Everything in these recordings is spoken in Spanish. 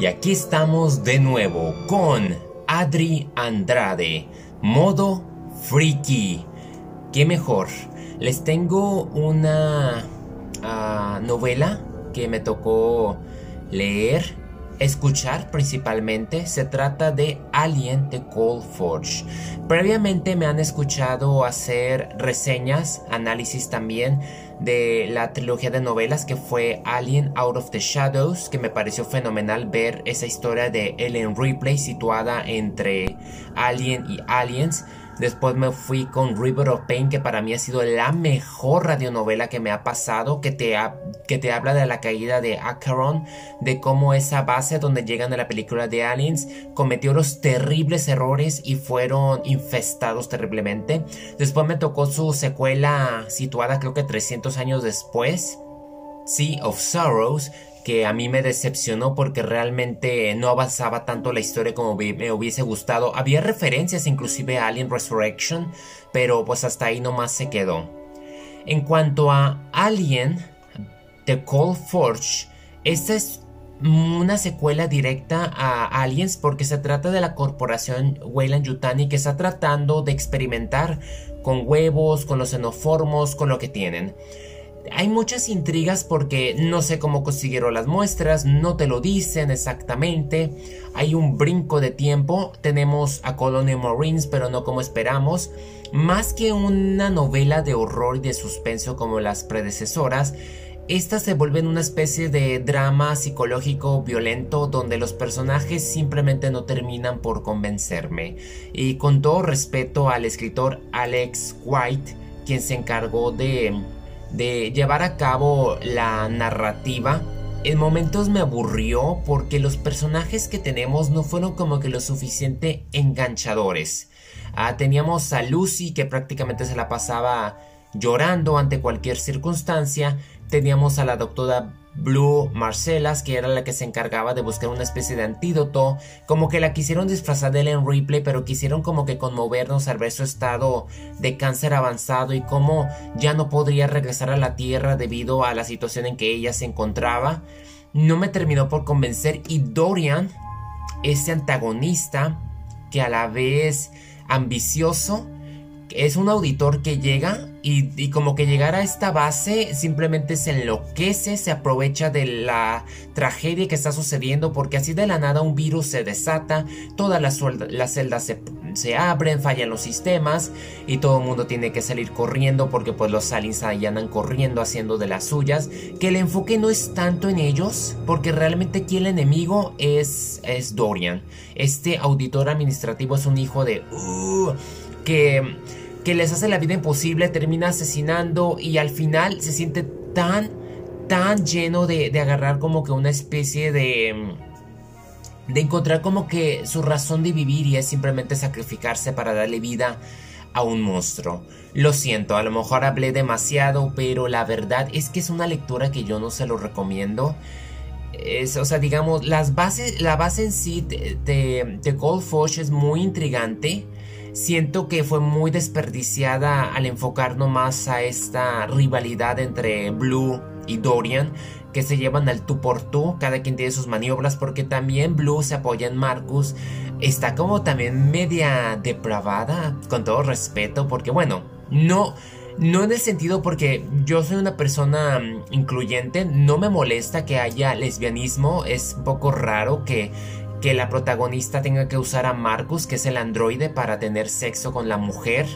Y aquí estamos de nuevo con Adri Andrade, modo freaky. ¿Qué mejor? Les tengo una ah, novela que me tocó leer escuchar principalmente. Se trata de Alien de Cold Forge. Previamente me han escuchado hacer reseñas, análisis también de la trilogía de novelas que fue Alien Out of the Shadows, que me pareció fenomenal ver esa historia de Ellen Ripley situada entre Alien y Aliens. Después me fui con River of Pain, que para mí ha sido la mejor radionovela que me ha pasado, que te, que te habla de la caída de Acheron, de cómo esa base donde llegan a la película de Aliens cometió los terribles errores y fueron infestados terriblemente. Después me tocó su secuela situada creo que 300 años después. Sea of Sorrows, que a mí me decepcionó porque realmente no avanzaba tanto la historia como me hubiese gustado. Había referencias inclusive a Alien Resurrection, pero pues hasta ahí nomás se quedó. En cuanto a Alien, The Cold Forge, esta es una secuela directa a Aliens porque se trata de la corporación Weyland Yutani que está tratando de experimentar con huevos, con los xenoformos, con lo que tienen. Hay muchas intrigas porque no sé cómo consiguieron las muestras, no te lo dicen exactamente. Hay un brinco de tiempo, tenemos a Colonial Marines, pero no como esperamos. Más que una novela de horror y de suspenso como las predecesoras, esta se vuelve una especie de drama psicológico violento donde los personajes simplemente no terminan por convencerme. Y con todo respeto al escritor Alex White, quien se encargó de de llevar a cabo la narrativa, en momentos me aburrió porque los personajes que tenemos no fueron como que lo suficiente enganchadores. Ah, teníamos a Lucy que prácticamente se la pasaba llorando ante cualquier circunstancia. Teníamos a la doctora Blue Marcellas, que era la que se encargaba de buscar una especie de antídoto, como que la quisieron disfrazar de Ellen Ripley, pero quisieron como que conmovernos al ver su estado de cáncer avanzado y cómo ya no podría regresar a la Tierra debido a la situación en que ella se encontraba. No me terminó por convencer y Dorian, ese antagonista que a la vez ambicioso, es un auditor que llega y, como que llegar a esta base simplemente se enloquece, se aprovecha de la tragedia que está sucediendo porque así de la nada un virus se desata, todas las, las celdas se, se, abren, fallan los sistemas y todo el mundo tiene que salir corriendo porque pues los aliens ahí andan corriendo haciendo de las suyas, que el enfoque no es tanto en ellos porque realmente aquí el enemigo es, es Dorian, este auditor administrativo es un hijo de... Uh, que que les hace la vida imposible, termina asesinando y al final se siente tan, tan lleno de, agarrar como que una especie de... de encontrar como que su razón de vivir y es simplemente sacrificarse para darle vida a un monstruo. Lo siento, a lo mejor hablé demasiado, pero la verdad es que es una lectura que yo no se lo recomiendo. Es, o sea, digamos, las bases, la base en sí de, de, de es muy intrigante siento que fue muy desperdiciada al enfocarnos más a esta rivalidad entre Blue y Dorian que se llevan al tú por tú, cada quien tiene sus maniobras porque también Blue se apoya en Marcus, está como también media depravada, con todo respeto, porque bueno, no... No en el sentido porque yo soy una persona mm, incluyente, no me molesta que haya lesbianismo, es un poco raro que que la protagonista tenga que usar a Marcus, que es el androide, para tener sexo con la mujer.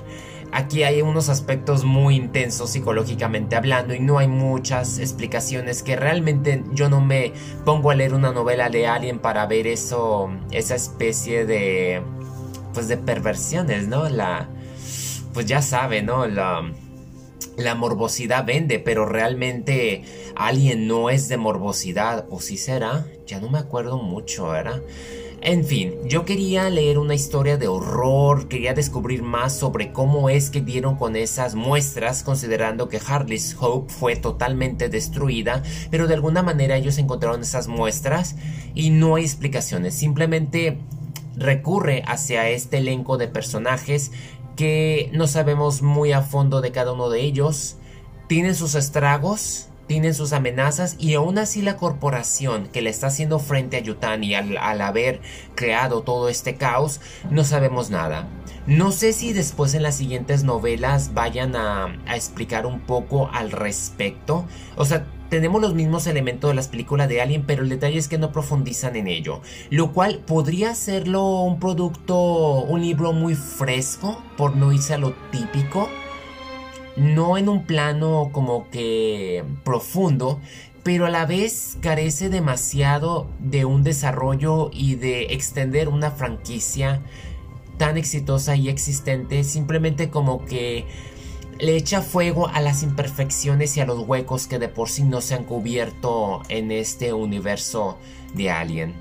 Aquí hay unos aspectos muy intensos psicológicamente hablando y no hay muchas explicaciones que realmente yo no me pongo a leer una novela de Alien para ver eso, esa especie de, pues de perversiones, ¿no? La, pues ya sabe, ¿no? La, la morbosidad vende, pero realmente Alien no es de morbosidad, o si será, ya no me acuerdo mucho, ¿verdad? En fin, yo quería leer una historia de horror, quería descubrir más sobre cómo es que dieron con esas muestras, considerando que Harley's Hope fue totalmente destruida, pero de alguna manera ellos encontraron esas muestras y no hay explicaciones, simplemente recurre hacia este elenco de personajes que no sabemos muy a fondo de cada uno de ellos. Tienen sus estragos, tienen sus amenazas y aún así la corporación que le está haciendo frente a Yutani al, haber creado todo este caos, no sabemos nada. No sé si después en las siguientes novelas vayan a, a explicar un poco al respecto. O sea, tenemos los mismos elementos de las películas de Alien, pero el detalle es que no profundizan en ello. Lo cual podría hacerlo un producto, un libro muy fresco, por no irse a lo típico no en un plano como que profundo, pero a la vez carece demasiado de un desarrollo y de extender una franquicia tan exitosa y existente, simplemente como que le echa fuego a las imperfecciones y a los huecos que de por sí no se han cubierto en este universo de Alien.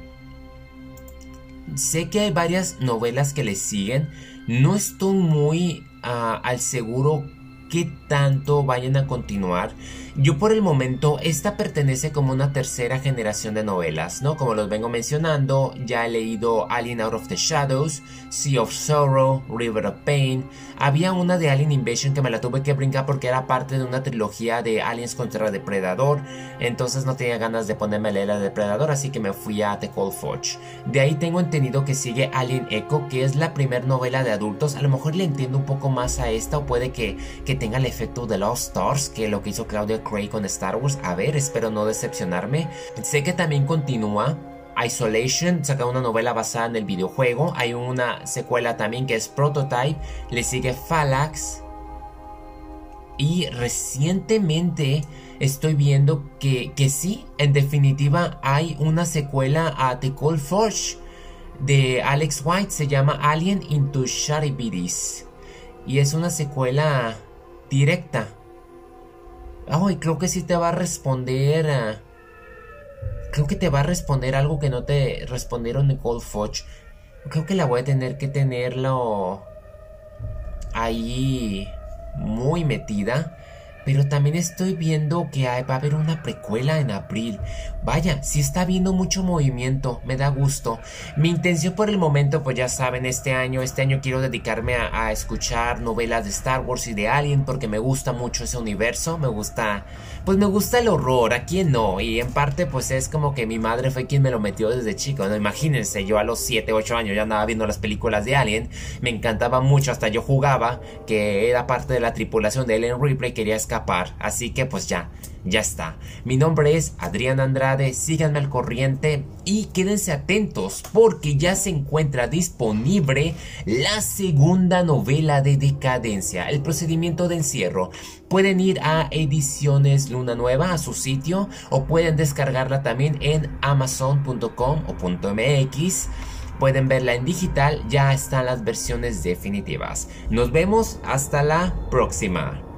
Sé que hay varias novelas que le siguen, no estoy muy ah, al seguro qué tanto vayan a continuar. Yo por el momento, esta pertenece como una tercera generación de novelas, ¿no? Como los vengo mencionando, ya he leído Alien Out of the Shadows, Sea of Sorrow, River of Pain. Había una de Alien Invasion que me la tuve que brincar porque era parte de una trilogía de Aliens contra Depredador. Entonces no tenía ganas de ponerme a leer la Depredador, así que me fui a The Cold Forge. De ahí tengo entendido que sigue Alien Echo, que es la primera novela de adultos. A lo mejor le entiendo un poco más a esta o puede que, que tenga el efecto de Lost Stars, que lo que hizo Claudia Craig con Star Wars. A ver, espero no decepcionarme. Sé que también continúa Isolation, saca una novela basada en el videojuego. Hay una secuela también que es Prototype. Le sigue Phalanx. Y recientemente estoy viendo que, que sí, en definitiva hay una secuela a The Cold Forge de Alex White. Se llama Alien into Sharibiris. Y es una secuela directa. Ay, creo que sí te va a responder. Creo que te va a responder algo que no te respondieron Cold Fudge. Creo que la voy a tener que tenerlo ahí muy metida. Pero también estoy viendo que va a haber una precuela en abril. Vaya, si está habiendo mucho movimiento, me da gusto. Mi intención por el momento, pues ya saben, este año, este año quiero dedicarme a, escuchar novelas de Star Wars y de Alien porque me gusta mucho ese universo, me gusta, pues me gusta el horror, a quién no, y en parte pues es como que mi madre fue quien me lo metió desde chico, no imagínense, yo a los 7, 8 años ya andaba viendo las películas de Alien, me encantaba mucho, hasta yo jugaba, que era parte de la tripulación de Ellen Ripley, quería Así que pues ya, ya está. Mi nombre es Adrián Andrade, síganme al corriente y quédense atentos porque ya se encuentra disponible la segunda novela de Decadencia, el procedimiento de encierro. Pueden ir a Ediciones Luna Nueva, a su sitio, o pueden descargarla también en amazon.com o .mx. Pueden verla en digital, ya están las versiones definitivas. Nos vemos hasta la próxima.